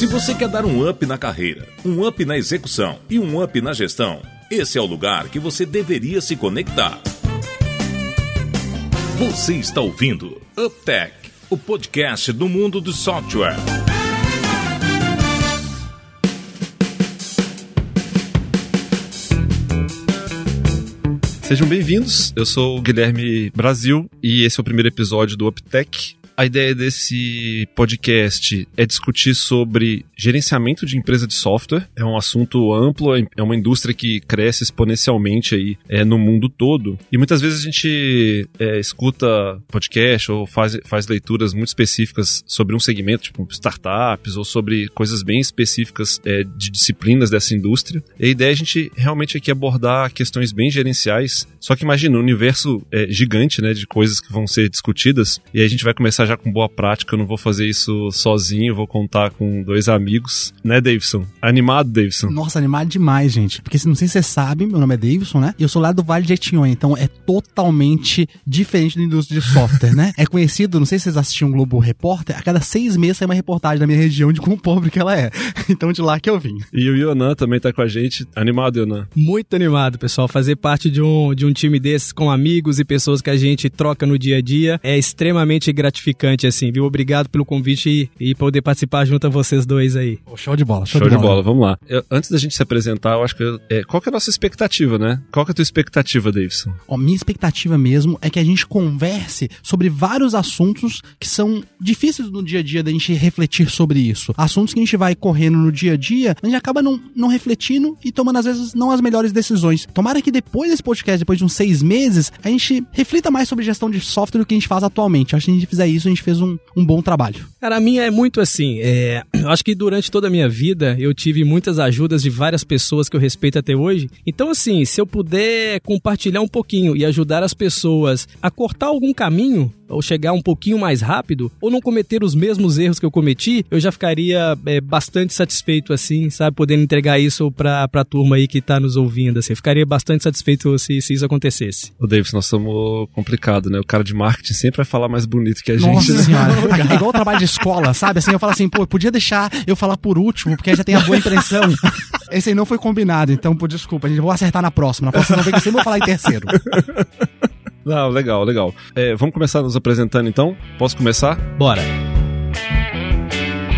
Se você quer dar um up na carreira, um up na execução e um up na gestão, esse é o lugar que você deveria se conectar. Você está ouvindo UpTech, o podcast do mundo do software. Sejam bem-vindos. Eu sou o Guilherme Brasil e esse é o primeiro episódio do UpTech, a ideia desse podcast é discutir sobre gerenciamento de empresa de software. É um assunto amplo, é uma indústria que cresce exponencialmente aí é, no mundo todo. E muitas vezes a gente é, escuta podcast ou faz, faz leituras muito específicas sobre um segmento, tipo startups, ou sobre coisas bem específicas é, de disciplinas dessa indústria. E a ideia é a gente realmente aqui abordar questões bem gerenciais. Só que imagina um universo é, gigante né, de coisas que vão ser discutidas. E aí a gente vai começar já com boa prática, eu não vou fazer isso sozinho, vou contar com dois amigos, né, Davidson? Animado, Davidson? Nossa, animado demais, gente. Porque não sei se você sabe, meu nome é Davidson, né? E eu sou lá do Vale de Jequitinhonha, então é totalmente diferente da indústria de software, né? É conhecido, não sei se vocês assistiam Globo Repórter, a cada seis meses sai uma reportagem da minha região de quão pobre que ela é. Então de lá que eu vim. E o Yonan também tá com a gente. Animado, Yonan? Muito animado, pessoal. Fazer parte de um, de um time desses com amigos e pessoas que a gente troca no dia a dia é extremamente gratificante assim, viu? Obrigado pelo convite e, e poder participar junto a vocês dois aí. Oh, show de bola, show, show de, bola. bola. Vamos lá. Eu, antes da gente se apresentar, eu acho que. É, qual que é a nossa expectativa, né? Qual que é a tua expectativa, Davidson? Ó, minha expectativa mesmo é que a gente converse sobre vários assuntos que são difíceis no dia a dia da gente refletir sobre isso. Assuntos que a gente vai correndo no dia a dia, a gente acaba não, não refletindo e tomando, às vezes, não as melhores decisões. Tomara que depois desse podcast, depois de uns seis meses, a gente reflita mais sobre gestão de software do que a gente faz atualmente. Acho que a gente fizer isso, a gente fez um, um bom trabalho. Cara, a minha é muito assim. É, eu acho que durante toda a minha vida eu tive muitas ajudas de várias pessoas que eu respeito até hoje. Então, assim, se eu puder compartilhar um pouquinho e ajudar as pessoas a cortar algum caminho, ou chegar um pouquinho mais rápido, ou não cometer os mesmos erros que eu cometi, eu já ficaria é, bastante satisfeito, assim, sabe? Podendo entregar isso pra, pra turma aí que tá nos ouvindo, assim. Eu ficaria bastante satisfeito se, se isso acontecesse. O Davis, nós somos complicado, né? O cara de marketing sempre vai falar mais bonito que a Nossa gente. Nossa senhora. É igual o trabalho de escola, sabe? Assim, eu falo assim, pô, podia deixar eu falar por último, porque aí já tem a boa impressão. Esse aí não foi combinado, então, pô, desculpa, a gente vai acertar na próxima. Na próxima vez que você vai falar em terceiro. Não, legal, legal. É, vamos começar nos apresentando então? Posso começar? Bora.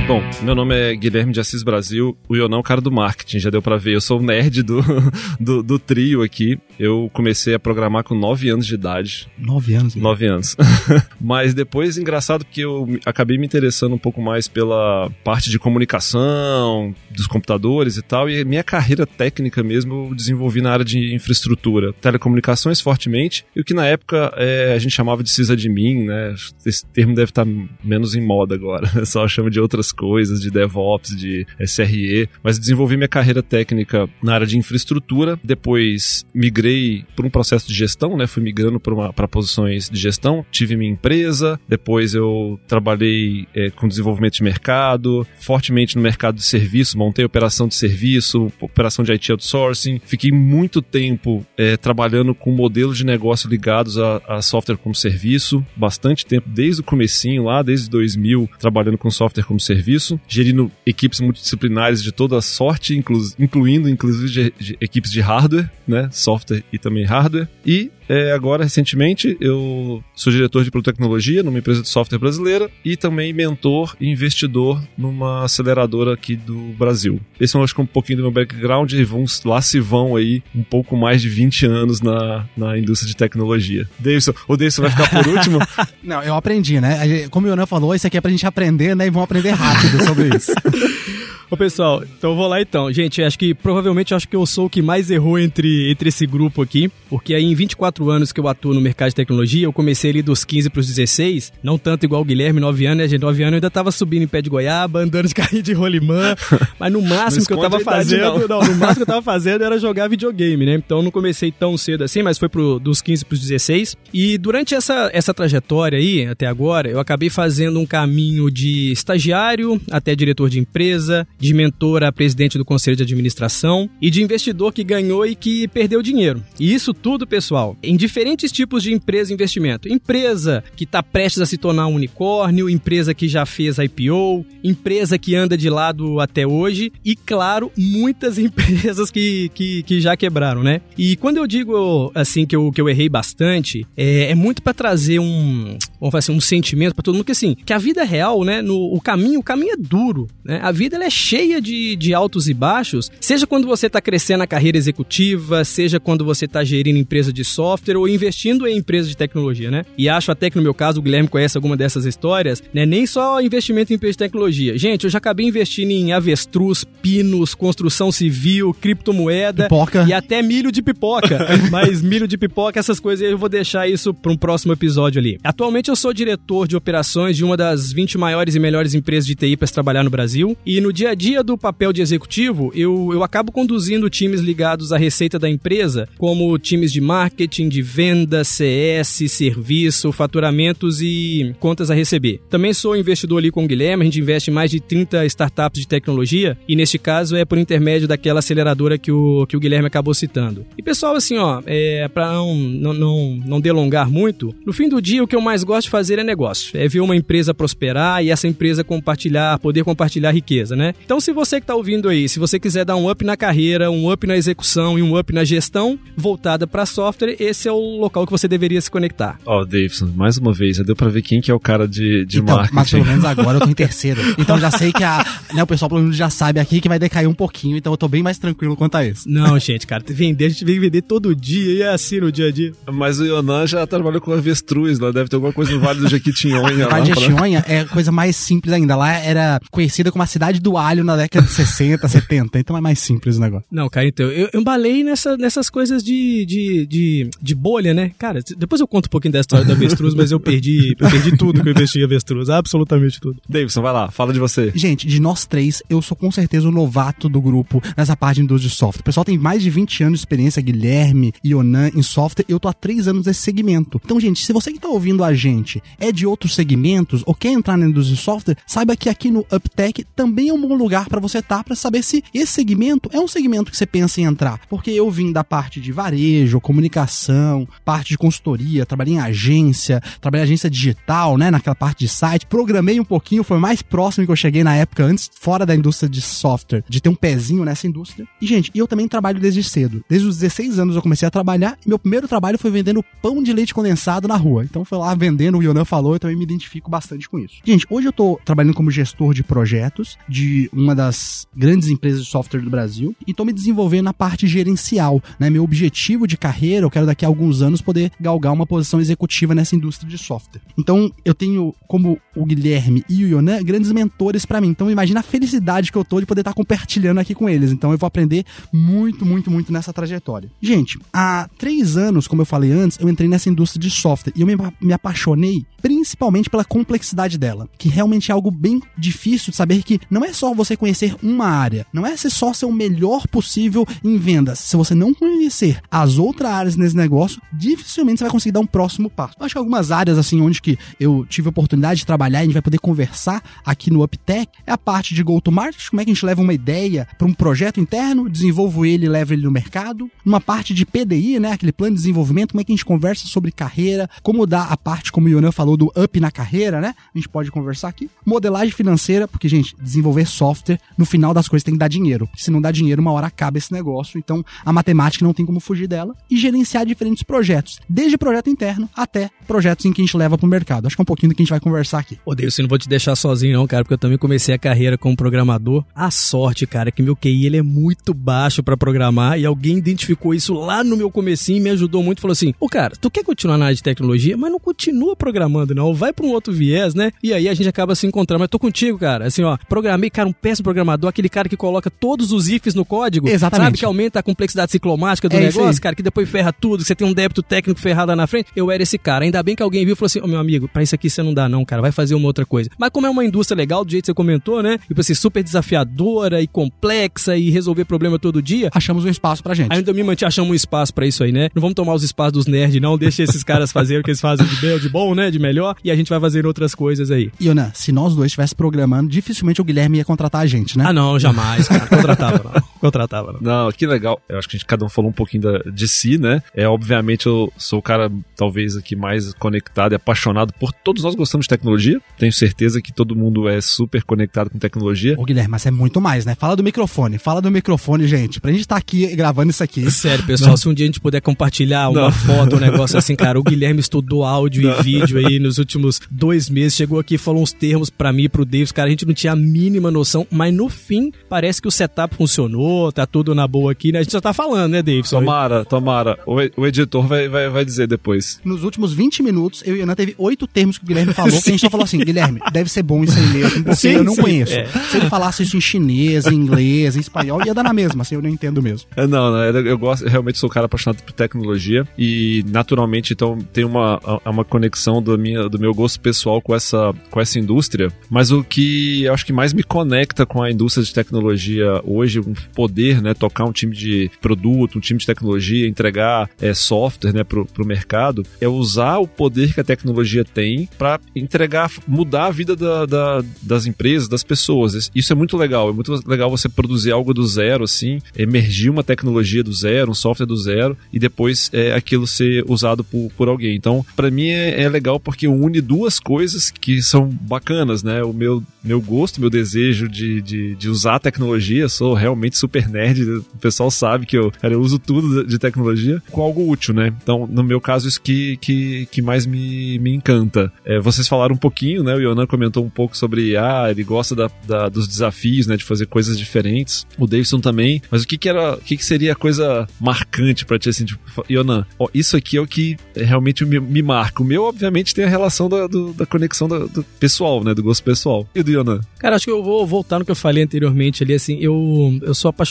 Bom, meu nome é Guilherme de Assis Brasil, o Ionão é o cara do marketing, já deu para ver. Eu sou o nerd do, do, do, trio aqui. Eu comecei a programar com 9 anos de idade. 9 anos? 9 anos. Mas depois, engraçado, porque eu acabei me interessando um pouco mais pela parte de comunicação, dos computadores e tal, e minha carreira técnica mesmo eu desenvolvi na área de infraestrutura, telecomunicações fortemente, e o que na época é, a gente chamava de sysadmin, né? Esse termo deve estar menos em moda agora, só chama de outras coisas, de DevOps, de SRE, mas desenvolvi minha carreira técnica na área de infraestrutura, depois migrei por um processo de gestão, né? Fui migrando para posições de gestão, tive minha empresa, depois eu trabalhei é, com desenvolvimento de mercado, fortemente no mercado de serviço, montei operação de serviço, operação de IT outsourcing, fiquei muito tempo é, trabalhando com modelos de negócio ligados a, a software como serviço, bastante tempo, desde o comecinho lá, desde 2000, trabalhando com software como serviço serviço, gerindo equipes multidisciplinares de toda sorte, inclu incluindo inclusive de, de equipes de hardware, né, software e também hardware. E é, agora, recentemente, eu sou diretor de tecnologia numa empresa de software brasileira e também mentor e investidor numa aceleradora aqui do Brasil. Esse é, acho que, um pouquinho do meu background e vão, lá se vão aí um pouco mais de 20 anos na, na indústria de tecnologia. Davidson, o Davidson vai ficar por último? Não, eu aprendi, né? Como o Yonan falou, isso aqui é pra gente aprender, né? E vão aprender rápido sobre isso. Ô pessoal, então eu vou lá então. Gente, acho que provavelmente acho que eu sou o que mais errou entre, entre esse grupo aqui, porque aí em 24 anos que eu atuo no mercado de tecnologia, eu comecei ali dos 15 para os 16, não tanto igual o Guilherme, 9 anos, né, gente? 9 anos eu ainda tava subindo em pé de goiaba, andando de carrinho de rolimã, mas no máximo que eu tava fazendo, não. não. no máximo que eu tava fazendo era jogar videogame, né? Então eu não comecei tão cedo assim, mas foi pro, dos 15 para os 16. E durante essa, essa trajetória aí, até agora, eu acabei fazendo um caminho de estagiário até diretor de empresa, de mentor a presidente do conselho de administração e de investidor que ganhou e que perdeu dinheiro. E isso tudo, pessoal, em diferentes tipos de empresa e investimento. Empresa que está prestes a se tornar um unicórnio, empresa que já fez IPO, empresa que anda de lado até hoje e, claro, muitas empresas que, que, que já quebraram, né? E quando eu digo assim que eu, que eu errei bastante, é, é muito para trazer um, vamos falar assim, um sentimento para todo mundo que assim, que a vida é real, né? No o caminho, o caminho é duro, né? A vida ela é cheia de, de altos e baixos, seja quando você está crescendo na carreira executiva, seja quando você está gerindo empresa de software ou investindo em empresa de tecnologia, né? E acho até que no meu caso o Guilherme conhece alguma dessas histórias, né? Nem só investimento em empresa de tecnologia. Gente, eu já acabei investindo em avestruz, pinos, construção civil, criptomoeda Pipoca. e até milho de pipoca. Mas milho de pipoca, essas coisas eu vou deixar isso para um próximo episódio ali. Atualmente eu sou diretor de operações de uma das 20 maiores e melhores empresas de TI para trabalhar no Brasil. E no dia a dia do papel de executivo, eu, eu acabo conduzindo times ligados à receita da empresa, como times de marketing, de venda, CS, serviço, faturamentos e contas a receber. Também sou investidor ali com o Guilherme, a gente investe em mais de 30 startups de tecnologia e neste caso é por intermédio daquela aceleradora que o, que o Guilherme acabou citando. E pessoal, assim, ó, é, para não, não, não delongar muito, no fim do dia o que eu mais gosto de fazer é negócio. É ver uma empresa prosperar e essa empresa compartilhar, poder compartilhar riqueza, né? Então, se você que está ouvindo aí, se você quiser dar um up na carreira, um up na execução e um up na gestão voltada para software, esse é o local que você deveria se conectar. Ó, oh, Davidson, mais uma vez, já deu pra ver quem que é o cara de, de então, marketing. Mas pelo menos agora eu tô em terceiro. Então já sei que a, né, o pessoal pelo menos já sabe aqui que vai decair um pouquinho, então eu tô bem mais tranquilo quanto a isso. Não, gente, cara, vender, a gente vem vender todo dia e é assim no dia a dia. Mas o Yonan já trabalhou com avestruz, lá deve ter alguma coisa no Vale do Jequitinhonha. Vale do Jequitinhonha é coisa mais simples ainda. Lá era conhecida como a cidade do alho na década de 60, 70, então é mais simples o negócio. Não, cara, então, eu, eu embalei nessa, nessas coisas de, de, de, de bolha, né? Cara, depois eu conto um pouquinho da história do avestruz, mas eu perdi, eu perdi tudo que eu investi em avestruz, absolutamente tudo. Davidson, vai lá, fala de você. Gente, de nós três, eu sou com certeza o novato do grupo nessa parte de indústria de software. O pessoal tem mais de 20 anos de experiência, Guilherme, Ionan, em software, eu tô há 3 anos nesse segmento. Então, gente, se você que tá ouvindo a gente é de outros segmentos ou quer entrar na indústria de software, saiba que aqui no UpTech também é um bom lugar para você estar tá, para saber se esse segmento é um segmento que você pensa em entrar. Porque eu vim da parte de varejo, comunicação, parte de consultoria, trabalhei em agência, trabalhei em agência digital, né, naquela parte de site, programei um pouquinho, foi mais próximo que eu cheguei na época antes, fora da indústria de software, de ter um pezinho nessa indústria. E, gente, eu também trabalho desde cedo. Desde os 16 anos eu comecei a trabalhar e meu primeiro trabalho foi vendendo pão de leite condensado na rua. Então foi lá vendendo, o Yonan falou, eu também me identifico bastante com isso. Gente, hoje eu tô trabalhando como gestor de projetos de uma das grandes empresas de software do Brasil e tô me desenvolvendo na parte gerencial, né? Meu objetivo de carreira, eu quero daqui a alguns anos poder galgar uma posição executiva nessa indústria de software. Então, eu tenho como o Guilherme e o Yonan grandes mentores para mim. Então, imagina a felicidade que eu tô de poder estar tá compartilhando aqui com eles. Então, eu vou aprender muito, muito, muito nessa trajetória. Gente, há três anos, como eu falei antes, eu entrei nessa indústria de software e eu me, me apaixonei principalmente pela complexidade dela, que realmente é algo bem difícil de saber que não é só você conhecer uma área, não é só ser o melhor possível em vendas. Se você não conhecer as outras áreas nesse negócio, dificilmente você vai conseguir dar um próximo passo. Eu acho que algumas áreas assim onde que eu tive a oportunidade de trabalhar e a gente vai poder conversar aqui no UpTech é a parte de go-to-market, como é que a gente leva uma ideia para um projeto interno, desenvolvo ele e levo ele no mercado. Uma parte de PDI, né, aquele plano de desenvolvimento, como é que a gente conversa sobre carreira, como dar a parte, como o Yonan falou, do up na carreira, né? A gente pode conversar aqui. Modelagem financeira, porque, gente, desenvolver software, no final das coisas tem que dar dinheiro. Se não dá dinheiro, uma hora acaba esse negócio. Então, a matemática não tem como fugir dela. E gerenciar diferentes projetos, desde projeto interno até projetos em que a gente leva pro mercado. Acho que é um pouquinho do que a gente vai conversar aqui. Ô, Deus, eu não vou te deixar sozinho, não, cara, porque eu também comecei a carreira como programador. A sorte, cara, é que meu QI ele é muito baixo para programar e alguém identificou isso lá no meu comecinho e me ajudou muito. Falou assim: Ô, cara, tu quer continuar na área de tecnologia, mas não continua programando, não. Vai para um outro viés, né? E aí a gente acaba se encontrando. Mas tô contigo, cara. Assim, ó, programei, cara, um péssimo programador, aquele cara que coloca todos os ifs no código. Exatamente. Sabe que aumenta a complexidade ciclomática do É negócio, cara, que depois ferra tudo, que você tem um débito técnico ferrado lá na frente. Eu era esse cara. Ainda bem que alguém viu e falou assim: Ô meu amigo, pra isso aqui você não dá, não, cara. Vai fazer uma outra coisa. Mas como é uma indústria legal, do jeito que você comentou, né? Tipo assim, super desafiadora e complexa e resolver problema todo dia. Achamos um espaço pra gente. Ainda me mantinha achando um espaço pra isso aí, né? Não vamos tomar os espaços dos nerds, não. Deixa esses caras fazerem o que eles fazem de bem, de bom, né? De melhor. E a gente vai fazer outras coisas aí. Iona, se nós dois estivéssemos programando, dificilmente o Guilherme ia contratar contratar a gente, né? Ah, não, jamais, cara. Contratava, não. Contratava, não. Não, que legal. Eu acho que a gente, cada um falou um pouquinho da, de si, né? É, obviamente, eu sou o cara, talvez, aqui mais conectado e apaixonado por. Todos nós gostamos de tecnologia. Tenho certeza que todo mundo é super conectado com tecnologia. Ô, Guilherme, mas é muito mais, né? Fala do microfone, fala do microfone, gente. Pra gente estar aqui gravando isso aqui. Sério, pessoal, se um dia a gente puder compartilhar uma Não. foto, um negócio assim, cara, o Guilherme estudou áudio e vídeo aí nos últimos dois meses, chegou aqui e falou uns termos pra mim e pro Davis, cara, a gente não tinha a mínima noção, mas no fim parece que o setup funcionou, tá tudo na boa aqui, né? A gente só tá falando, né, Davis? Tomara, tomara. O, o editor vai, vai, vai dizer depois. Nos últimos 20 minutos, eu e Ana teve oito termos que o Guilherme falou, que a gente só falou assim, Guilherme, deve ser bom isso aí mesmo, porque Sim, eu não sim, conheço. é. Se ele falasse isso em chinês, em inglês, em espanhol, ia dar na mesma, assim, eu não entendo mesmo. É, Não, não, eu eu gosto, eu realmente sou um cara apaixonado por tecnologia e naturalmente então tem uma, uma conexão do, minha, do meu gosto pessoal com essa, com essa indústria, mas o que eu acho que mais me conecta com a indústria de tecnologia hoje, um poder, né, tocar um time de produto, um time de tecnologia, entregar é, software, né, pro, pro mercado, é usar o poder que a tecnologia tem para entregar, mudar a vida da, da- das empresas, das pessoas. Isso é muito legal, é muito legal você produzir algo do zero, assim, emergir uma tecnologia do zero, um software do zero, e depois é, aquilo ser usado por, por alguém. Então, para mim é, é legal porque une duas coisas que são bacanas, né? O meu, meu gosto, meu desejo de, de, de usar a tecnologia, sou realmente super nerd, o pessoal sabe que eu, cara, eu uso tudo de tecnologia com algo útil, né? Então, no meu caso, isso que, que, que mais me, me encanta. É, vocês falaram um pouquinho, né? O Yonan comentou um pouco sobre, ah, ele gosta da, da- dos desafios, né? De fazer coisas diferentes. O Davidson também. Mas o que que era, o que que seria a coisa marcante pra ti, assim, tipo, Yonan, ó, isso aqui é o que realmente me, me marca. O meu, obviamente, tem a relação da, do- da conexão do, do pessoal, né? Do gosto pessoal. E do Yonan? Cara, acho que eu vou voltar no que eu falei anteriormente ali, assim, eu, eu sou apaixonado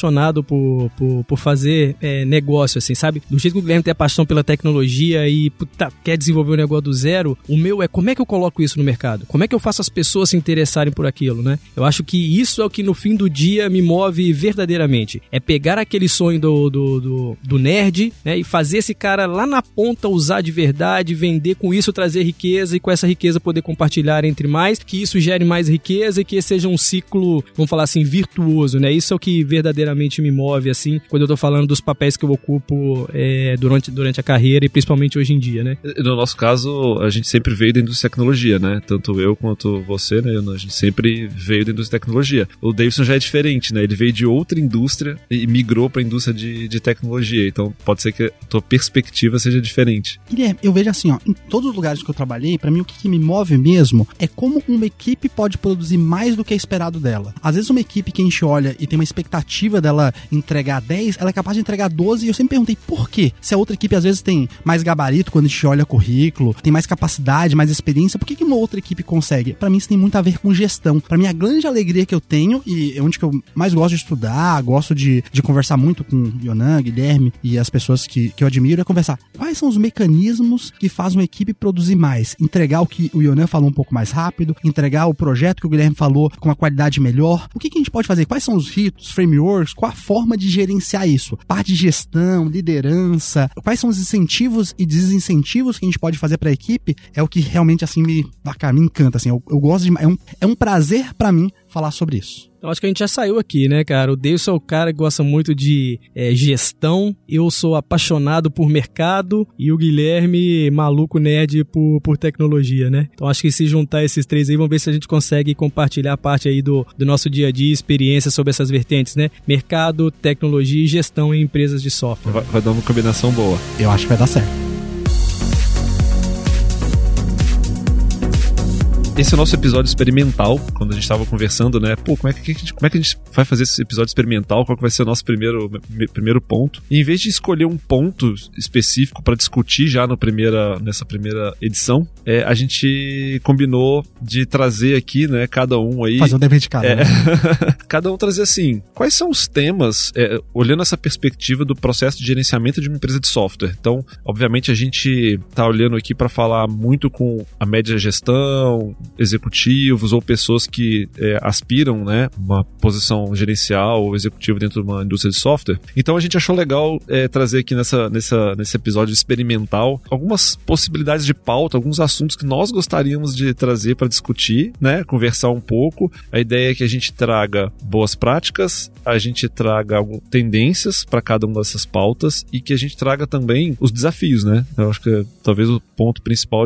por, por, por fazer é, negócio, assim, sabe? Do jeito que o Guilherme tem a paixão pela tecnologia e puta, quer desenvolver um negócio do zero, o meu é como é que eu coloco isso no mercado? Como é que eu faço as pessoas se interessarem por aquilo, né? Eu acho que isso é o que no fim do dia me move verdadeiramente. É pegar aquele sonho do, do, do, do nerd, né? E fazer esse cara lá na ponta usar de verdade, vender com isso, trazer riqueza e com essa riqueza poder compartilhar entre mais, que isso gere mais riqueza e que seja um ciclo, vamos falar assim, virtuoso, né? Isso é o que verdadeiramente me move, assim, quando eu tô falando dos papéis que eu ocupo é, durante, durante a carreira e principalmente hoje em dia, né? No nosso caso, a gente sempre veio da indústria de tecnologia, né? Tanto eu quanto você, né? A gente sempre veio da indústria de tecnologia. O Davidson já é diferente, né? Ele veio de outra indústria e migrou para a indústria de, de tecnologia. Então, pode ser que a tua perspectiva seja diferente. Guilherme, eu vejo assim, ó, em todos os lugares que eu trabalhei, pra mim o que, que me move mesmo é como uma equipe pode produzir mais do que é esperado dela. Às vezes uma equipe que a gente olha e tem uma expectativa dela entregar 10, ela é capaz de entregar 12 e eu sempre perguntei por quê? Se a outra equipe às vezes tem mais gabarito quando a gente olha currículo, tem mais capacidade, mais experiência, por que, que uma outra equipe consegue? Pra mim isso tem muito a ver com gestão. Pra mim a grande alegria que eu tenho e é onde que eu mais gosto de estudar, gosto de, de conversar muito com Yonan, Guilherme e as pessoas que, que eu admiro é conversar. Quais são os mecanismos que fazem uma equipe produzir mais? Entregar o que o Yonan falou um pouco mais rápido, entregar o projeto que o Guilherme falou com uma qualidade melhor. O que, que a gente pode fazer? Quais são os ritos, frameworks? Qual a forma de gerenciar isso? Parte de gestão, liderança, quais são os incentivos e desincentivos que a gente pode fazer para a equipe? É o que realmente assim me, me encanta. Assim, eu, eu gosto de. É um, é um prazer para mim falar sobre isso. Eu acho que a gente já saiu aqui, né, cara? O Davidson é o cara que gosta muito de é, gestão, eu sou apaixonado por mercado e o Guilherme, maluco nerd por, por tecnologia, né? Então acho que se juntar esses três aí, vamos ver se a gente consegue compartilhar parte aí do, do nosso dia a dia, experiência sobre essas vertentes, né? Mercado, tecnologia e gestão em empresas de software. Vai, vai dar uma combinação boa. Eu acho que vai dar certo. Esse é o nosso episódio experimental, quando a gente estava conversando, né? Pô, como é, que a gente, como é que a gente vai fazer esse episódio experimental? Qual que vai ser o nosso primeiro, me- primeiro ponto? E em vez de escolher um ponto específico para discutir já no primeira, nessa primeira edição, é, a gente combinou de trazer aqui, né, cada um aí. Fazer o dever de casa. É. né? Cada um trazer assim, quais são os temas, é, olhando essa perspectiva do processo de gerenciamento de uma empresa de software. Então, obviamente, a gente tá olhando aqui para falar muito com a média gestão, executivos ou pessoas que é, aspiram, né, uma posição gerencial ou executiva dentro de uma indústria de software. Então a gente achou legal é, trazer aqui nessa, nessa, nesse episódio experimental algumas possibilidades de pauta, alguns assuntos que nós gostaríamos de trazer para discutir, né, conversar um pouco. A ideia é que a gente traga boas práticas, a gente traga tendências para cada uma dessas pautas e que a gente traga também os desafios, né? Eu acho que talvez o ponto principal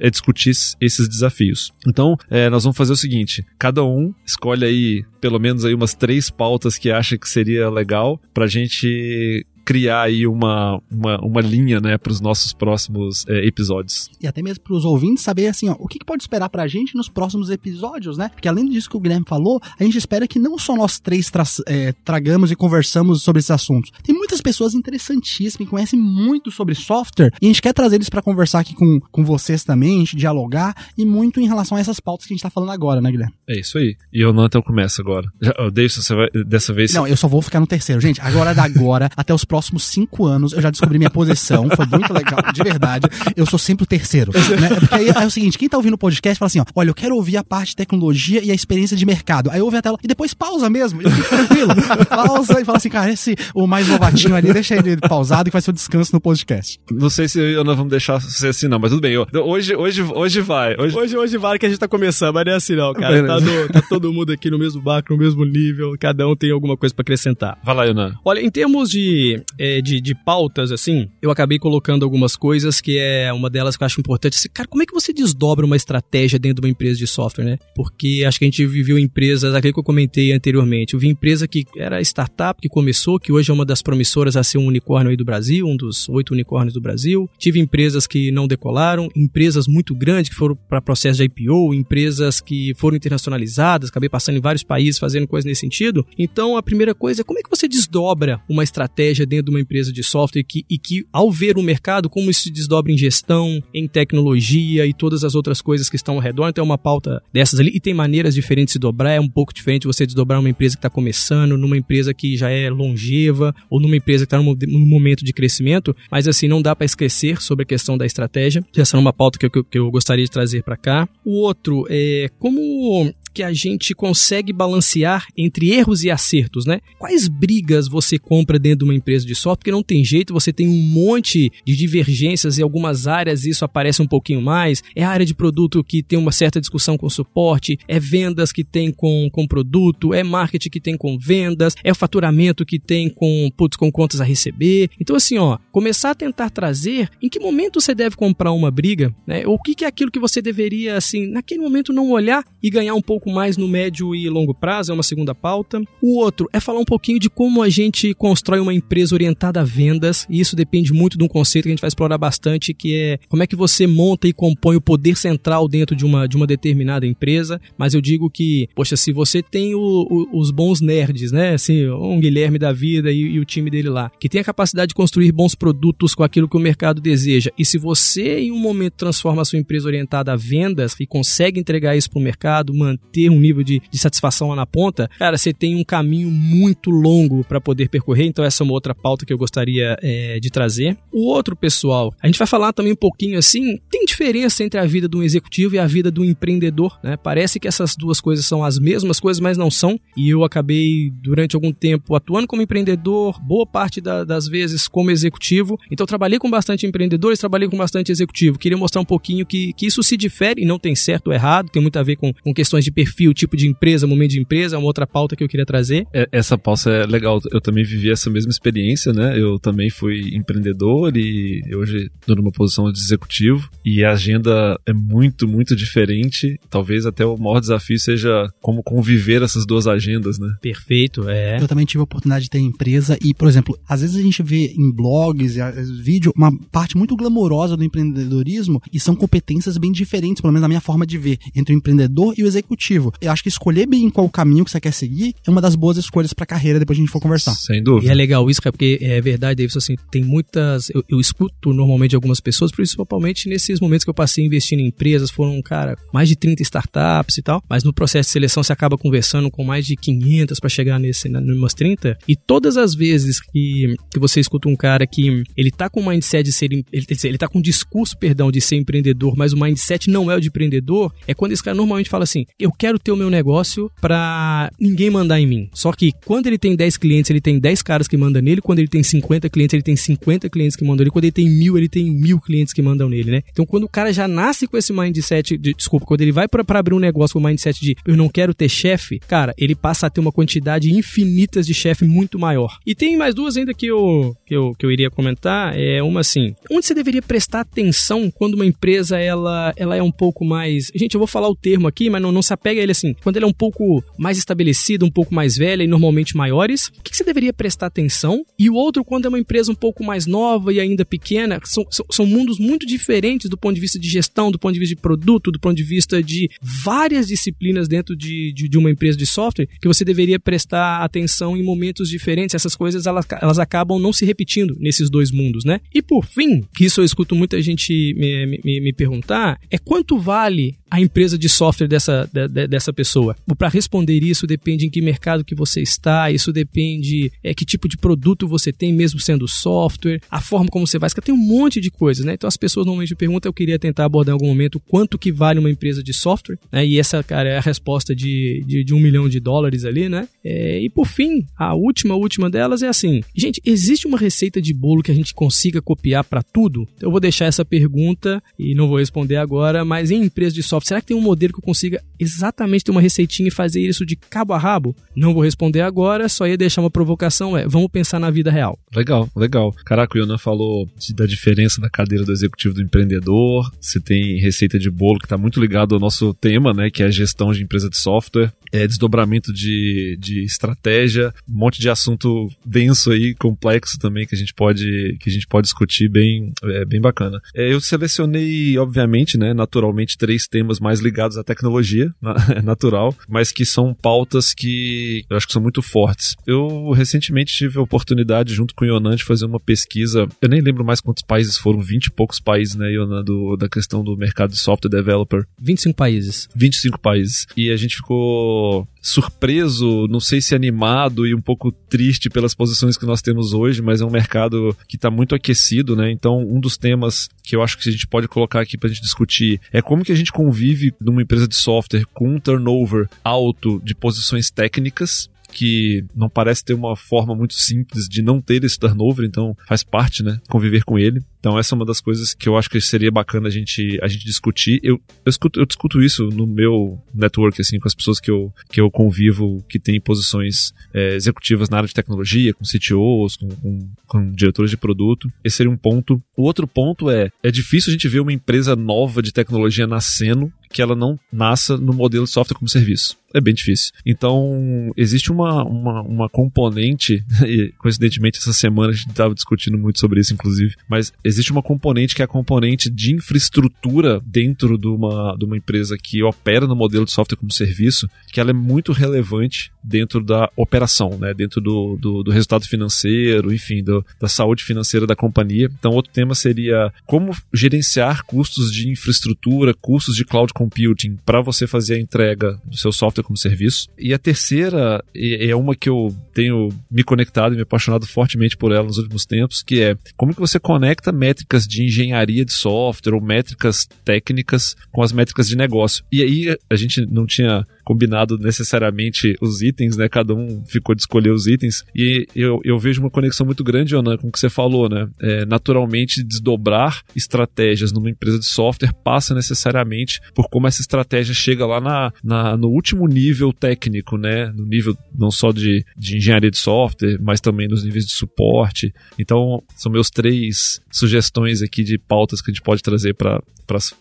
é discutir esses desafios. Então, é, nós vamos fazer o seguinte: cada um escolhe aí pelo menos aí umas três pautas que acha que seria legal para a gente criar aí uma, uma, uma linha, né, para os nossos próximos é, episódios. E até mesmo para os ouvintes saber, assim, ó, o que, que pode esperar para a gente nos próximos episódios, né? Porque além disso que o Guilherme falou, a gente espera que não só nós três tra é, tragamos e conversamos sobre esses assuntos. Tem muitas pessoas interessantíssimas que conhecem muito sobre software e a gente quer trazer eles para conversar aqui com, com vocês também, a gente dialogar e muito em relação a essas pautas que a gente está falando agora, né, Guilherme? É isso aí. E eu não então começo agora. Já, deixa você vai, dessa vez. Não, eu só vou ficar no terceiro, gente. Agora é da agora até os próximos cinco anos, eu já descobri minha posição, foi muito legal, de verdade. Eu sou sempre o terceiro. Né? Porque aí é o seguinte, quem tá ouvindo o podcast fala assim, ó, olha, eu quero ouvir a parte de tecnologia e a experiência de mercado. Aí ouve a tela e depois pausa mesmo, e fica tranquilo. pausa e fala assim, cara, esse, o mais novatinho ali, deixa ele pausado que vai ser o descanso no podcast. Não sei se eu não vamos deixar ser assim não, mas tudo bem. Eu, hoje, hoje, hoje vai. Hoje... hoje, hoje vale que a gente tá começando, mas não é assim não, cara. Tá, do, tá, todo mundo aqui no mesmo barco, no mesmo nível, cada um tem alguma coisa para acrescentar. Vai lá, Yonan. Olha, em termos de, é, de, de pautas, assim, eu acabei colocando algumas coisas que é uma delas que eu acho importante. Assim, cara, como é que você desdobra uma estratégia dentro de uma empresa de software, né? Porque acho que a gente viveu empresas, aquele que eu comentei anteriormente, eu vi empresa que era startup, que começou, que hoje é uma das promissoras a ser um unicórnio aí do Brasil, um dos oito unicórnios do Brasil. Tive empresas que não decolaram, empresas muito grandes que foram para processo de IPO, empresas que foram internacionalizadas, acabei passando em vários países fazendo coisas nesse sentido. Então, a primeira coisa é como é que você desdobra uma estratégia dentro de uma empresa de software que, e que, ao ver o mercado, como isso se desdobra em gestão, em tecnologia e todas as outras coisas que estão ao redor. Então, é uma pauta dessas ali. E tem maneiras diferentes de dobrar. É um pouco diferente você desdobrar uma empresa que está começando, numa empresa que já é longeva, ou numa empresa que está num, momento de crescimento. Mas, assim, não dá para esquecer sobre a questão da estratégia. Essa é uma pauta que eu, que eu gostaria de trazer para cá. O outro é como que a gente consegue balancear entre erros e acertos, né? Quais brigas você compra dentro de uma empresa de software? Porque não tem jeito, você tem um monte de divergências em algumas áreas, isso aparece um pouquinho mais. É a área de produto que tem uma certa discussão com suporte, é vendas que tem com, com produto, é marketing que tem com vendas, é o faturamento que tem com, putz, com contas a receber. Então, assim, ó, começar a tentar trazer em que momento você deve comprar uma briga, né? Ou o que, que é aquilo que você deveria, assim, naquele momento não olhar e ganhar um pouco pouco mais no médio e longo prazo, é uma segunda pauta. O outro é falar um pouquinho de como a gente constrói uma empresa orientada a vendas, e isso depende muito de um conceito que a gente vai explorar bastante, que é como é que você monta e compõe o poder central dentro de uma, de uma determinada empresa. Mas eu digo que, poxa, se você tem o, o, os bons nerds, né, assim, um Guilherme da vida e, e o time dele lá, que tem a capacidade de construir bons produtos com aquilo que o mercado deseja, e se você em um momento transforma a sua empresa orientada a vendas e consegue entregar isso para o mercado, manter ter um nível de, de satisfação lá na ponta, cara, você tem um caminho muito longo para poder percorrer. Então, essa é uma outra pauta que eu gostaria é, de trazer. O outro, pessoal, a gente vai falar também um pouquinho assim: tem diferença entre a vida do executivo e a vida do empreendedor, né? Parece que essas duas coisas são as mesmas coisas, mas não são. E eu acabei, durante algum tempo, atuando como empreendedor, boa parte da, das vezes como executivo. Então, trabalhei com bastante empreendedores, trabalhei com bastante executivo. Queria mostrar um pouquinho que, que isso se difere não tem certo ou errado, tem muito a ver com, com questões de tipo de empresa, momento de empresa, é uma outra pauta que eu queria trazer. É, essa pauta é legal. Eu também vivi essa mesma experiência, né? Eu também fui empreendedor e hoje estou numa posição de executivo e a agenda é muito, muito diferente. Talvez até o maior desafio seja como conviver essas duas agendas, né? Perfeito, é. Eu também tive a oportunidade de ter empresa e, por exemplo, às vezes a gente vê em blogs, vídeo, uma parte muito glamourosa do empreendedorismo e são competências bem diferentes, pelo menos na minha forma de ver, entre o empreendedor e o executivo eu acho que escolher bem qual caminho que você quer seguir é uma das boas escolhas pra carreira depois a gente for conversar. Sem E dúvida. é legal isso, cara, porque é verdade, Davidson, assim, tem muitas. Eu, eu escuto normalmente algumas pessoas, principalmente nesses momentos que eu passei investindo em empresas, foram, cara, mais de 30 startups e tal, mas no processo de seleção você acaba conversando com mais de 500 para chegar nesse, na- numas 30, e todas as vezes que, que você escuta um cara que ele tá com o mindset de ser. Ele, ele tá com um discurso, perdão, de ser empreendedor, mas o mindset não é o de empreendedor, é quando esse cara normalmente fala assim: eu quero ter o meu negócio pra ninguém mandar em mim. Só que quando ele tem 10 clientes, ele tem 10 caras que mandam nele, quando ele tem 50 clientes, ele tem 50 clientes que mandam nele, quando ele tem mil, ele tem mil clientes que mandam nele, né? Então quando o cara já nasce com esse mindset, de, desculpa, quando ele vai pra abrir um negócio com o mindset de eu não quero ter chefe, cara, ele passa a ter uma quantidade infinitas de chefe muito maior. E tem mais duas ainda que eu, que eu, que eu iria comentar, é uma assim, onde você deveria prestar atenção quando uma empresa ela, ela é um pouco mais, gente, eu vou falar o termo aqui, mas não, não se apega a ele assim, quando ela é um pouco mais estabelecida, um pouco mais velha e normalmente maiores, o que que você deveria prestar atenção? E o outro, quando é uma empresa um pouco mais nova e ainda pequena, são, são, são mundos muito diferentes do ponto de vista de gestão, do ponto de vista de produto, do ponto de vista de várias disciplinas dentro de, de, de uma empresa de software que você deveria prestar atenção em momentos diferentes. Essas coisas elas, elas acabam não se repetindo nesses dois mundos, né? E por fim, que isso eu escuto muita gente me, me, me perguntar, é quanto vale a empresa de software dessa, de- de- dessa pessoa? Para responder isso, depende em que mercado que você está, isso depende é, que tipo de produto você tem, mesmo sendo software, a forma como você vai. Tem um monte de coisas, né? Então as pessoas normalmente me perguntam, eu queria tentar abordar em algum momento quanto que vale uma empresa de software, né? E essa, cara, é a resposta de, de, de um milhão de dólares ali, né? É, e por fim, a última, última delas é assim, gente, existe uma receita de bolo que a gente consiga copiar para tudo? Eu vou deixar essa pergunta e não vou responder agora, mas em empresa de software, será que tem um modelo que eu consiga exatamente ter uma receitinha e fazer isso de cabo a rabo? Não vou responder agora, só ia deixar uma provocação, é, vamos pensar na vida real. Legal, legal. Caraca, o Yonan falou da diferença da cadeira do executivo do empreendedor. Você tem receita de bolo que está muito ligado ao nosso tema, né? Que é a gestão de empresa de software. É desdobramento de, de estratégia, um monte de assunto denso aí, complexo também, que a gente pode, que a gente pode discutir bem, é, bem bacana. É, eu selecionei, obviamente, né, naturalmente, três temas mais ligados à tecnologia, é natural, mas que são pautas que eu acho que são muito fortes. Eu recentemente tive a oportunidade, junto com o Yonan, de fazer uma pesquisa. Eu nem lembro mais quantos países foram, 20 e poucos países, né, Yonan, do, da questão do mercado de software developer. 25 países. 25 países. E a gente ficou surpreso, não sei se animado e um pouco triste pelas posições que nós temos hoje, mas é um mercado que está muito aquecido, né? Então, um dos temas que eu acho que a gente pode colocar aqui para a gente discutir é como que a gente convive numa empresa de software com um turnover alto de posições técnicas que não parece ter uma forma muito simples de não ter esse turnover, então faz parte, né, conviver com ele. Então essa é uma das coisas que eu acho que seria bacana a gente, a gente discutir. Eu, eu, escuto, eu discuto isso no meu network, assim, com as pessoas que eu, que eu convivo, que têm posições é, executivas na área de tecnologia, com CTOs, com, com, com diretores de produto. Esse seria um ponto. O outro ponto é, é difícil a gente ver uma empresa nova de tecnologia nascendo que ela não nasça no modelo de software como serviço. É bem difícil. Então, existe uma, uma, uma componente, e coincidentemente essa semana a gente estava discutindo muito sobre isso, inclusive, mas existe uma componente que é a componente de infraestrutura dentro de uma, de uma empresa que opera no modelo de software como serviço, que ela é muito relevante dentro da operação, né? dentro do, do, do resultado financeiro, enfim, do, da saúde financeira da companhia. Então, outro tema seria como gerenciar custos de infraestrutura, custos de cloud computing para você fazer a entrega do seu software como serviço. E a terceira é uma que eu tenho me conectado e me apaixonado fortemente por ela nos últimos tempos, que é como que você conecta métricas de engenharia de software ou métricas técnicas com as métricas de negócio. E aí a gente não tinha combinado necessariamente os itens, né? Cada um ficou de escolher os itens. E eu, eu vejo uma conexão muito grande, Ana, com o que você falou, né? É, naturalmente, desdobrar estratégias numa empresa de software passa necessariamente por como essa estratégia chega lá na, na, no último nível técnico, né? No nível não só de, de engenharia de software, mas também nos níveis de suporte. Então, são meus três sugestões aqui de pautas que a gente pode trazer para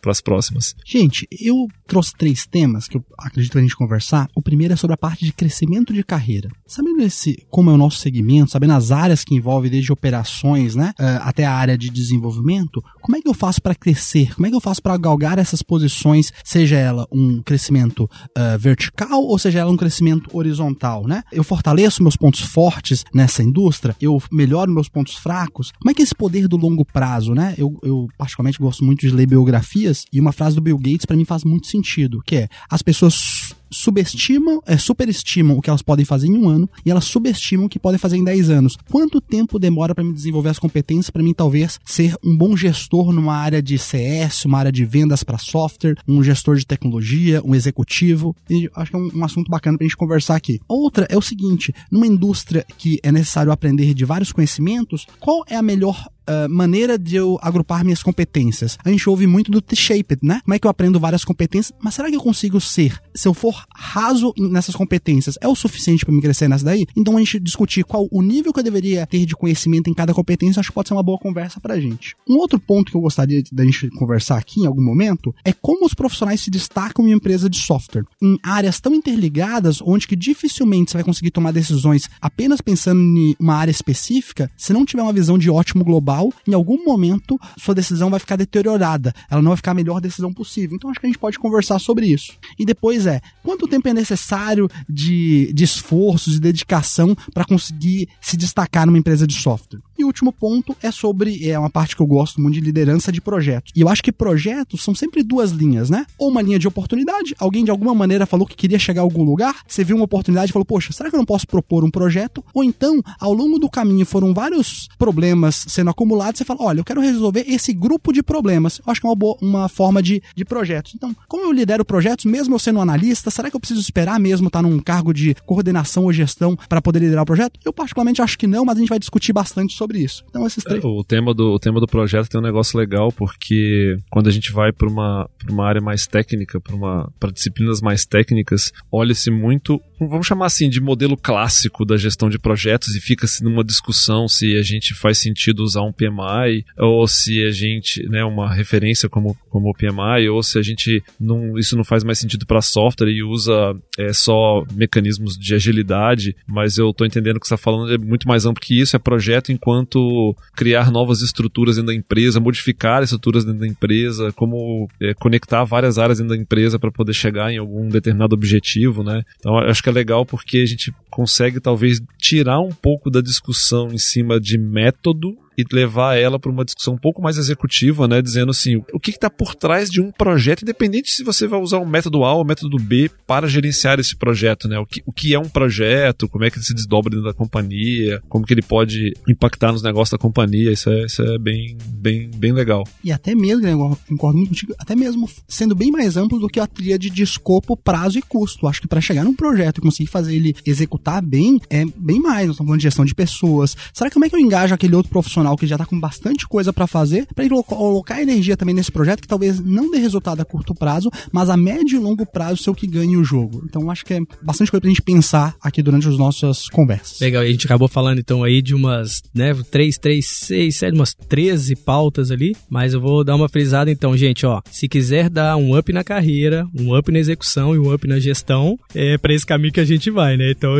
as próximas. Gente, eu trouxe três temas que eu acredito que a gente conversar. O primeiro é sobre a parte de crescimento de carreira. Sabendo esse, como é o nosso segmento, sabendo as áreas que envolve desde operações, né, uh, até a área de desenvolvimento, como é que eu faço para crescer? Como é que eu faço para galgar essas posições, seja ela um crescimento uh, vertical ou seja ela um crescimento horizontal, né? Eu fortaleço meus pontos fortes nessa indústria, eu melhoro meus pontos fracos. Como é que é esse poder do longo prazo, né? Eu, eu particularmente gosto muito de ler biografias e uma frase do Bill Gates para mim faz muito sentido, que é as pessoas subestimam, é, superestimam o que elas podem fazer em um ano e elas subestimam que podem fazer em 10 anos. Quanto tempo demora para me desenvolver as competências para mim talvez ser um bom gestor numa área de CS, uma área de vendas para software, um gestor de tecnologia, um executivo? E acho que é um, um assunto bacana para a gente conversar aqui. Outra é o seguinte, numa indústria que é necessário aprender de vários conhecimentos, qual é a melhor uh, maneira de eu agrupar minhas competências. A gente ouve muito do T-shaped, né? Como é que eu aprendo várias competências? Mas será que eu consigo ser, se eu for raso nessas competências, é o suficiente para me crescer nessa daí? Então a gente discutir qual o nível que eu deveria ter de conhecimento em cada competência, acho que pode ser uma boa conversa pra gente. Um outro ponto que eu gostaria da gente conversar aqui em algum momento é como os profissionais se destacam em uma empresa de software. Em áreas tão interligadas, onde que dificilmente você vai conseguir tomar decisões apenas pensando em uma área específica, se não tiver uma visão de ótimo global global, em algum momento sua decisão vai ficar deteriorada. Ela não vai ficar a melhor decisão possível. Então acho que a gente pode conversar sobre isso. E depois é, quanto tempo é necessário de, de esforços, de dedicação para conseguir se destacar numa empresa de software? E o último ponto é sobre, é uma parte que eu gosto muito de liderança de projetos. E eu acho que projetos são sempre duas linhas, né? Ou uma linha de oportunidade, alguém de alguma maneira falou que queria chegar a algum lugar, você viu uma oportunidade e falou, poxa, será que eu não posso propor um projeto? Ou então, ao longo do caminho foram vários problemas sendo acumulados, você fala, olha, eu quero resolver esse grupo de problemas. Eu acho que é uma, boa, uma forma de, de projetos. Então, como eu lidero projetos, mesmo eu sendo analista, será que eu preciso esperar mesmo estar num cargo de coordenação ou gestão para poder liderar o projeto? Eu particularmente acho que não, mas a gente vai discutir bastante sobre isso. Então, esses três. É, o, tema do, o tema do projeto tem um negócio legal, porque quando a gente vai para uma, uma área mais técnica, para disciplinas mais técnicas, olha-se muito, vamos chamar assim, de modelo clássico da gestão de projetos e fica-se numa discussão se a gente faz sentido usar um PMI ou se a gente, né, uma referência como, como o PMI ou se a gente não, isso não faz mais sentido para software e usa é, só mecanismos de agilidade, mas eu estou entendendo que você está falando é muito mais amplo que isso, é projeto enquanto criar novas estruturas dentro da empresa, modificar estruturas dentro da empresa, como é, conectar várias áreas dentro da empresa para poder chegar em algum determinado objetivo, né? Então acho que é legal porque a gente consegue talvez tirar um pouco da discussão em cima de método e levar ela para uma discussão um pouco mais executiva, né, dizendo assim, o que está por trás de um projeto, independente se você vai usar o método A ou o método B para gerenciar esse projeto, né, o que, o que é um projeto, como é que ele se desdobra dentro da companhia, como que ele pode impactar nos negócios da companhia, isso é, isso é bem, bem, bem legal. E até mesmo, né, concordo muito contigo, até mesmo sendo bem mais amplo do que a tríade de escopo, prazo e custo. Acho que para chegar num projeto e conseguir fazer ele executar bem, é bem mais. Nós estamos falando de gestão de pessoas. Será que como é que eu engajo aquele outro profissional profissional que já está com bastante coisa para fazer, para colocar energia também nesse projeto que talvez não dê resultado a curto prazo, mas a médio e longo prazo ser o que ganhe o jogo. Então acho que é bastante coisa pra gente pensar aqui durante as nossas conversas. Legal, e a gente acabou falando então aí de umas, né, 3, 3, 6, 7, umas 13 pautas ali, mas eu vou dar uma frisada então, gente, ó, se quiser dar um up na carreira, um up na execução e um up na gestão, é para esse caminho que a gente vai, né? Então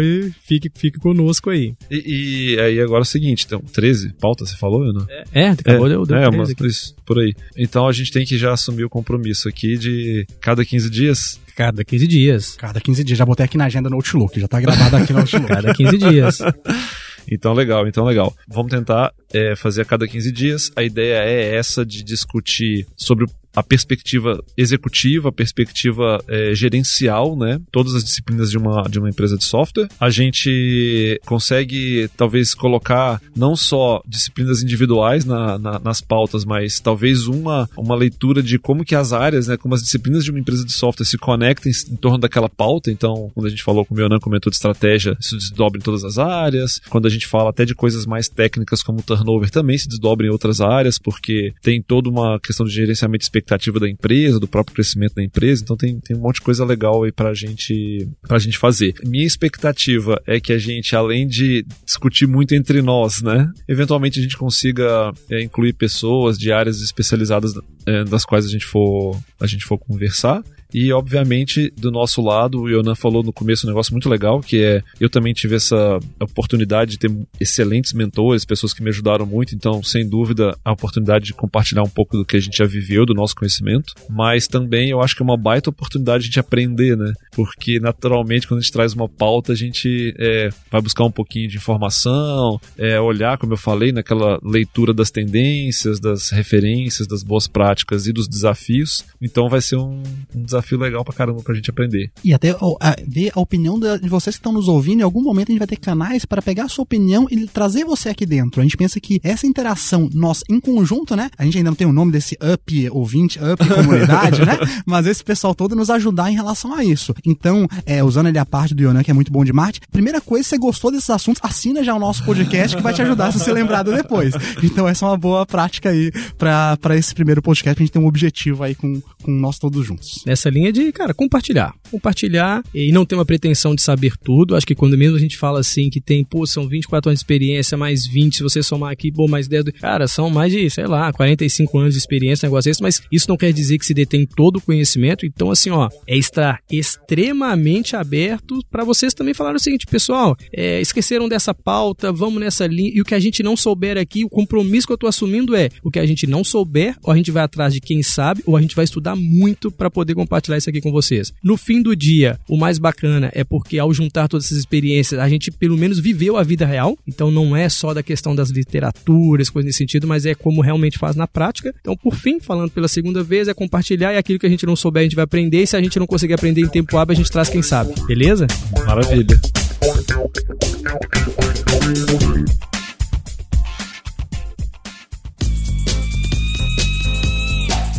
fique, fique conosco aí. E, e aí agora é o seguinte, então, 13 pautas você falou, não? É, é acabou, é, deu, deu é, mas por, isso, por aí. Então a gente tem que já assumir o compromisso aqui de cada 15 dias Cada 15 dias. Cada 15 dias. Já botei aqui na agenda no Outlook. Já tá gravado aqui no Outlook. cada 15 dias. Então, legal, então, legal. Vamos tentar é, fazer a cada 15 dias. A ideia é essa de discutir sobre a perspectiva executiva, a perspectiva é, gerencial, né? Todas as disciplinas de uma, de uma empresa de software. A gente consegue, talvez, colocar não só disciplinas individuais na, na, nas pautas, mas talvez uma, uma leitura de como que as áreas, né? Como as disciplinas de uma empresa de software se conectam em, torno daquela pauta. Então, quando a gente falou com o Mionan, comentou de estratégia, isso desdobra em todas as áreas. Quando a gente fala até de coisas mais técnicas como turnover, também se desdobra em outras áreas, porque tem toda uma questão de gerenciamento expectativa da empresa, do próprio crescimento da empresa, então tem, tem um monte de coisa legal aí pra gente, pra gente fazer. Minha expectativa é que a gente, além de discutir muito entre nós, né, eventualmente a gente consiga é, incluir pessoas de áreas especializadas é, das quais a gente for, a gente for conversar E, obviamente, do nosso lado, o Yonan falou no começo um negócio muito legal, que é eu também tive essa oportunidade de ter excelentes mentores, pessoas que me ajudaram muito, então, sem dúvida, a oportunidade de compartilhar um pouco do que a gente já viveu, do nosso conhecimento, mas também eu acho que é uma baita oportunidade de aprender, né? Porque, naturalmente, quando a gente traz uma pauta, a gente é, vai buscar um pouquinho de informação, é, olhar, como eu falei, naquela leitura das tendências, das referências, das boas práticas e dos desafios. Então vai ser um, um desafio legal pra caramba pra gente aprender. E até ó, a, ver a opinião de vocês que estão nos ouvindo. Em algum momento a gente vai ter canais para pegar a sua opinião e trazer você aqui dentro. A gente pensa que essa interação, nós em conjunto, né? A gente ainda não tem o nome desse up ouvinte, up comunidade, né? Mas esse pessoal todo nos ajudar em relação a isso. Então, é, usando ali a parte do Yonan, que é muito bom de marketing, primeira coisa, se você gostou desses assuntos, assina já o nosso podcast que vai te ajudar a ser lembrado depois. Então, essa é uma boa prática aí pra pra esse primeiro podcast, pra gente ter um objetivo aí com, com nós todos juntos. Nessa linha de, cara, compartilhar. Compartilhar e não ter uma pretensão de saber tudo. Acho que quando mesmo a gente fala assim que tem, pô, são 24 anos de experiência, mais 20, se você somar aqui, pô, mais 10. do- Cara, são mais de, sei lá, 45 anos de experiência, negócio desse, mas isso não quer dizer que se detém todo o conhecimento. Então, assim, ó, é estar extremamente aberto para vocês também falarem o seguinte, pessoal, é, esqueceram dessa pauta, vamos nessa linha. E o que a gente não souber aqui, o compromisso que eu tô assumindo é o que a gente não souber, ou a gente vai atrás de quem sabe, ou a gente vai estudar muito para poder compartilhar isso aqui com vocês. No fim do dia, o mais bacana é porque ao juntar todas essas experiências, a gente pelo menos viveu a vida real. Então não é só da questão das literaturas, coisas nesse sentido, mas é como realmente faz na prática. Então, por fim, falando pela segunda vez, é compartilhar e aquilo que a gente não souber, a gente vai aprender. E se a gente não conseguir aprender em tempo hábil, a gente traz quem sabe. Beleza? Maravilha.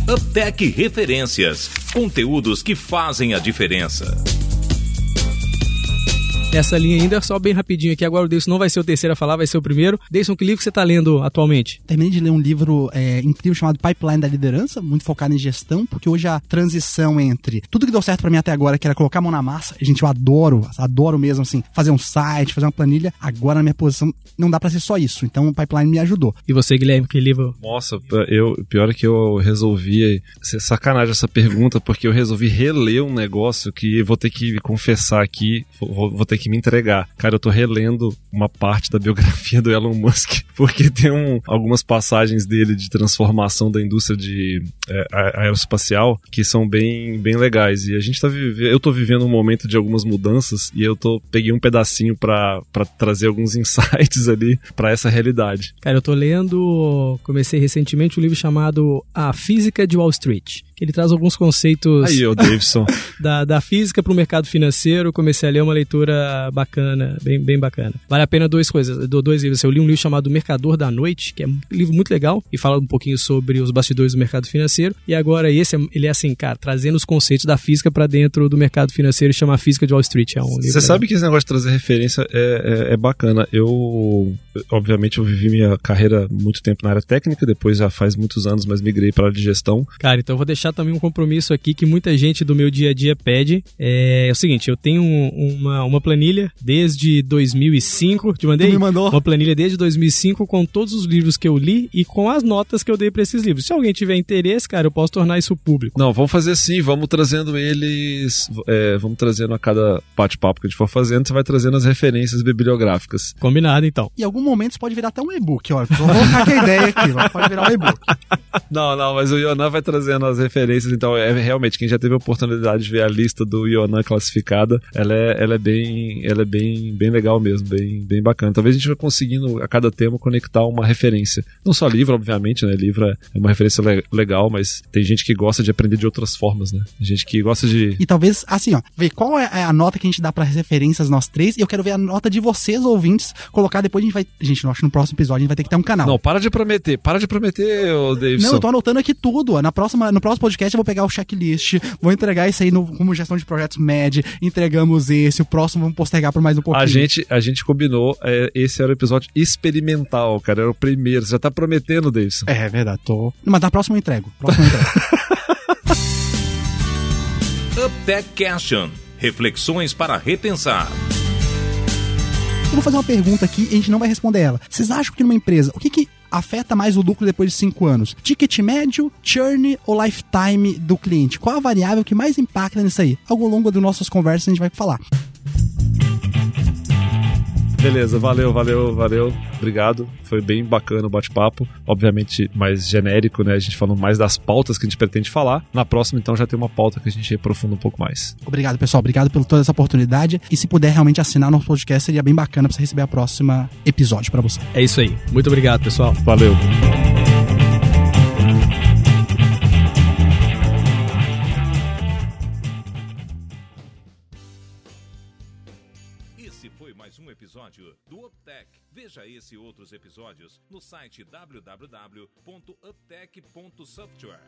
Uptech Referências. Conteúdos que fazem a diferença. Nessa linha ainda, só bem rapidinho aqui. Agora o Deison não vai ser o terceiro a falar, vai ser o primeiro. Deison, que livro que você está lendo atualmente? Terminei de ler um livro é, incrível chamado Pipeline da Liderança, muito focado em gestão, porque hoje a transição entre tudo que deu certo pra mim até agora, que era colocar a mão na massa, gente, eu adoro, adoro mesmo, assim, fazer um site, fazer uma planilha, agora na minha posição não dá pra ser só isso, então o Pipeline me ajudou. E você, Guilherme, que livro? Nossa, eu, pior é que eu resolvi. ser Sacanagem essa pergunta, porque eu resolvi reler um negócio que vou ter que confessar aqui, vou, vou ter que me entregar. Cara, eu tô relendo uma parte da biografia do Elon Musk, porque tem um, algumas passagens dele de transformação da indústria de é, aeroespacial que são bem, bem legais. E a gente tá vivendo. Eu tô vivendo um momento de algumas mudanças e eu tô peguei um pedacinho pra trazer alguns insights ali pra essa realidade. Cara, eu tô lendo, comecei recentemente um livro chamado A Física de Wall Street, que ele traz alguns conceitos Aí, ô Davidson. da, da física para o mercado financeiro. Comecei a ler uma leitura bacana, bem, bem bacana. Vale a pena duas coisas, do- dois livros. Eu li um livro chamado Mercador da Noite, que é um livro muito legal e fala um pouquinho sobre os bastidores do mercado financeiro. E agora esse, é- ele é assim, cara, trazendo os conceitos da física para dentro do mercado financeiro, chama Física de Wall Street. É um livro Você sabe que esse negócio de trazer referência é, é, é bacana. Eu, obviamente, eu vivi minha carreira muito tempo na área técnica, depois já faz muitos anos, mas migrei para a área de gestão. Cara, então eu vou deixar também um compromisso aqui que muita gente do meu dia a dia pede. É, é o seguinte, eu tenho um- uma, uma planilha desde 2005, te mandei? Tu me mandou? Uma planilha desde 2005 com todos os livros que eu li e com as notas que eu dei pra esses livros. Se alguém tiver interesse, cara, eu posso tornar isso público. Não, vamos fazer assim, vamos trazendo eles, é, vamos trazendo a cada bate-papo que a gente for fazendo, você vai trazendo as referências bibliográficas. Combinado, então. Em algum momento isso pode virar até um e-book, ó. Vou colocar a ideia aqui, ó. pode virar um e-book. Não, não, mas o Yonan vai trazendo as referências, então é realmente quem já teve a oportunidade de ver a lista do Yonan classificada, ela é, ela é bem, ela é bem, bem legal mesmo, bem, bem bacana. Talvez a gente vai conseguindo a cada tema conectar uma referência. Não só livro, obviamente, né? Livro é uma referência le- legal, mas tem gente que gosta de aprender de outras formas, né? Tem gente que gosta de E talvez, assim, ó, ver qual é a nota que a gente dá pra referências nós três, e eu quero ver a nota de vocês, ouvintes, colocar depois a gente vai. Gente, eu acho que no próximo episódio a gente vai ter que ter um canal. Não, para de prometer, para de prometer, ô Davidson. Não, eu tô anotando aqui tudo. Na próxima, no próximo podcast eu vou pegar o checklist, vou entregar isso aí no, como gestão de projetos MED, entregamos esse, o próximo vamos postergar por mais um pouquinho. A gente, a gente combinou, é, esse era o episódio experimental, cara, era o primeiro. Você já tá prometendo, Davidson. É, é verdade, tô. Mas na próxima eu entrego. Próxima eu entrego. Uptech Question. Reflexões para repensar. Vou fazer uma pergunta aqui e a gente não vai responder ela. Vocês acham que numa empresa, o que que afeta mais o lucro depois de 5 anos? Ticket médio, churn ou lifetime do cliente? Qual a variável que mais impacta nisso aí? Ao longo das nossas conversas a gente vai falar. Beleza, valeu, valeu, valeu. Obrigado. Foi bem bacana o bate-papo. Obviamente mais genérico, né? A gente falando mais das pautas que a gente pretende falar. Na próxima, então, já tem uma pauta que a gente aprofunda um pouco mais. Obrigado, pessoal. Obrigado por toda essa oportunidade. E se puder realmente assinar nosso podcast, seria bem bacana para você receber a próxima episódio para você. É isso aí. Muito obrigado, pessoal. Valeu. No site www.uptech.software.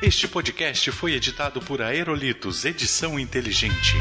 Este podcast foi editado por Aerolitos Edição Inteligente.